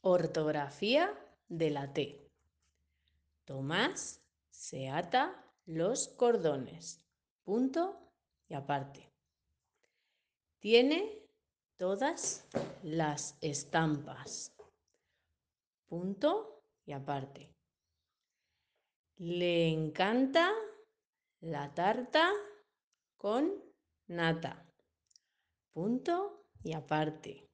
Ortografía de la T. Tomás se ata los cordones. Punto y aparte. Tiene todas las estampas. Punto y aparte. Le encanta la tarta con nata. Punto y aparte.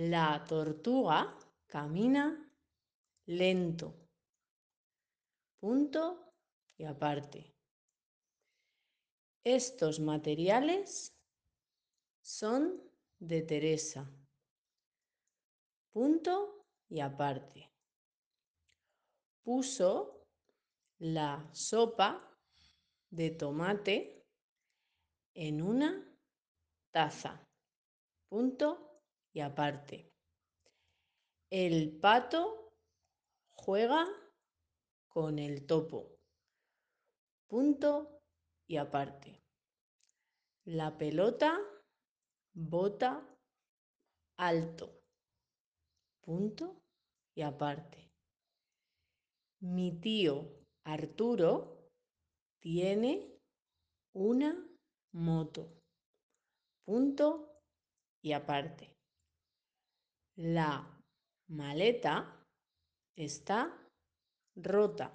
La tortuga camina lento. Punto y aparte. Estos materiales son de Teresa. Punto y aparte. Puso la sopa de tomate en una taza. Punto y aparte. El pato juega con el topo. Punto y aparte. La pelota bota alto. Punto y aparte. Mi tío Arturo tiene una moto. Punto y aparte. La maleta está rota.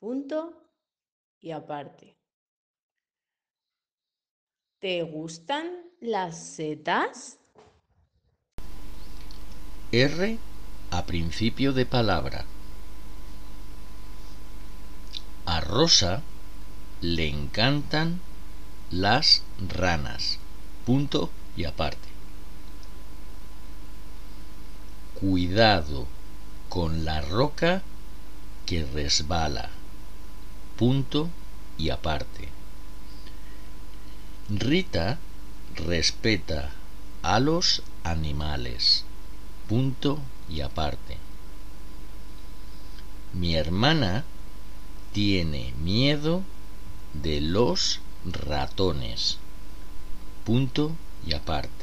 Punto y aparte. ¿Te gustan las setas? R a principio de palabra. A Rosa le encantan las ranas. Punto y aparte. Cuidado con la roca que resbala. Punto y aparte. Rita respeta a los animales. Punto y aparte. Mi hermana tiene miedo de los ratones. Punto y aparte.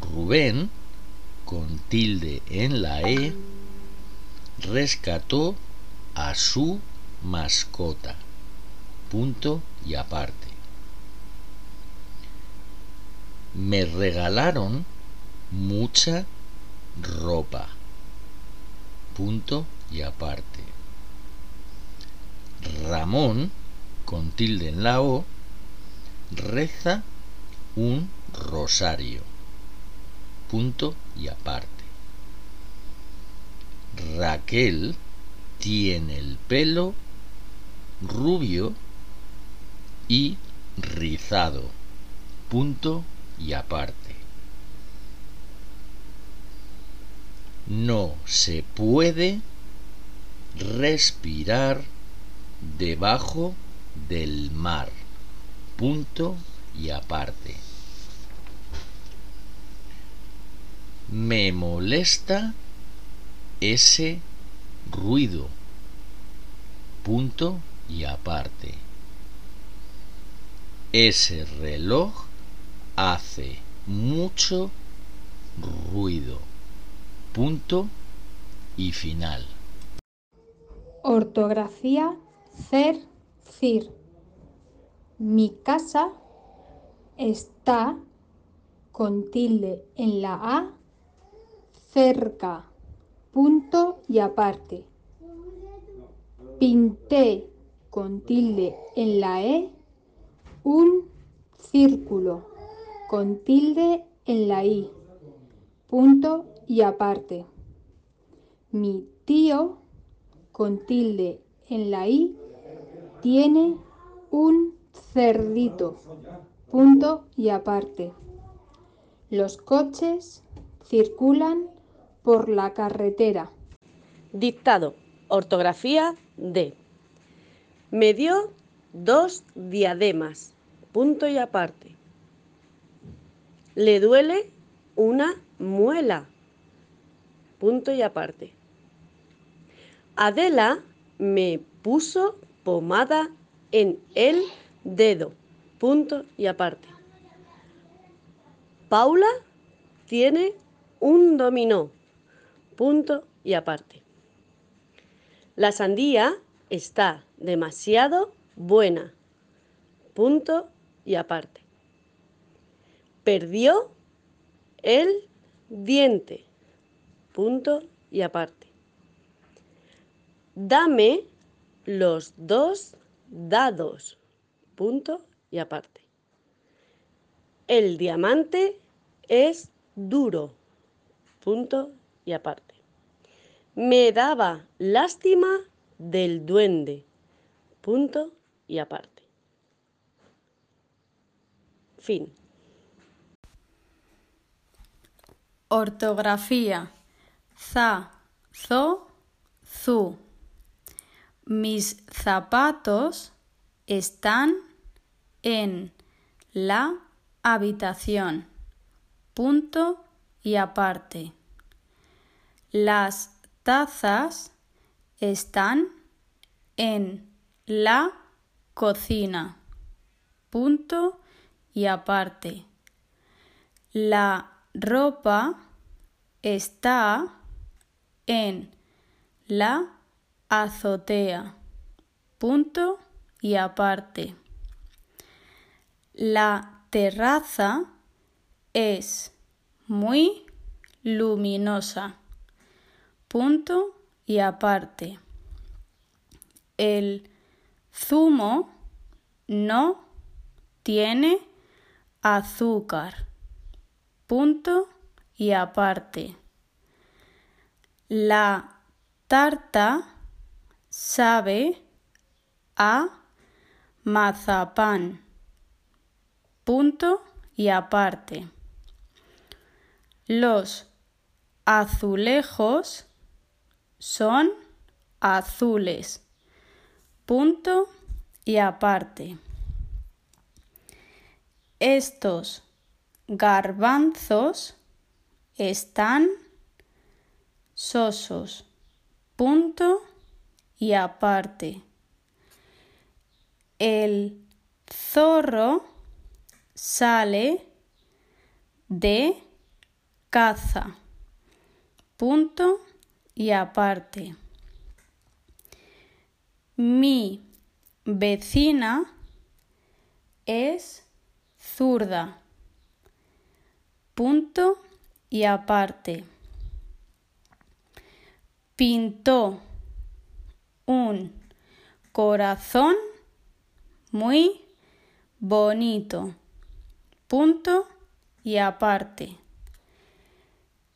Rubén, con tilde en la E, rescató a su mascota. Punto y aparte. Me regalaron mucha ropa. Punto y aparte. Ramón, con tilde en la O, reza un rosario. Punto y aparte. Raquel tiene el pelo rubio y rizado. Punto y aparte. No se puede respirar debajo del mar. Punto y aparte. Me molesta ese ruido. Punto y aparte. Ese reloj hace mucho ruido. Punto y final. Ortografía cer, cir. Mi casa está con tilde en la A cerca. Punto y aparte. Pinté con tilde en la E un círculo con tilde en la I. Punto y aparte. Mi tío con tilde en la I tiene un cerdito. Punto y aparte. Los coches circulan por la carretera. Dictado. Ortografía D. Me dio dos diademas. Punto y aparte. Le duele una muela. Punto y aparte. Adela me puso pomada en el dedo. Punto y aparte. Paula tiene un dominó. Punto y aparte. La sandía está demasiado buena. Punto y aparte. Perdió el diente. Punto y aparte. Dame los dos dados. Punto y aparte. El diamante es duro. Punto y aparte. Me daba lástima del duende. Punto y aparte. Fin. Ortografía. Za, zo, zu. Mis zapatos están en la habitación. Punto y aparte. Las tazas están en la cocina. Punto y aparte. La ropa está en la azotea. Punto y aparte. La terraza es muy luminosa. Punto y aparte. El zumo no tiene azúcar. Punto y aparte. La tarta sabe a mazapán. Punto y aparte. Los azulejos son azules. Punto y aparte. Estos garbanzos están sosos. Punto y aparte. El zorro sale de caza. Punto y aparte. Mi vecina es zurda. Punto y aparte. Pintó un corazón muy bonito. Punto y aparte.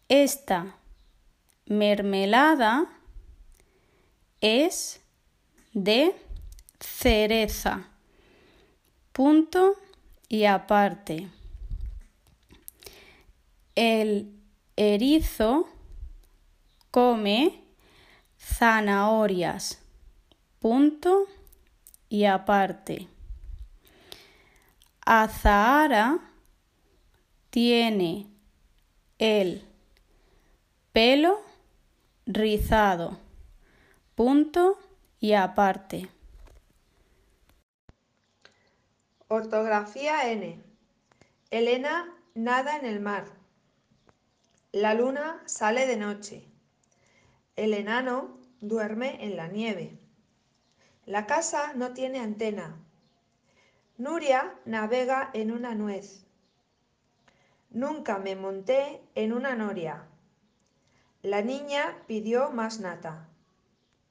Esta mermelada es de cereza. Punto y aparte. El erizo come zanahorias. Punto y aparte. Azahara tiene el pelo rizado. Punto y aparte. Ortografía N. Elena nada en el mar. La luna sale de noche. El enano duerme en la nieve. La casa no tiene antena. Nuria navega en una nuez. Nunca me monté en una noria. La niña pidió más nata.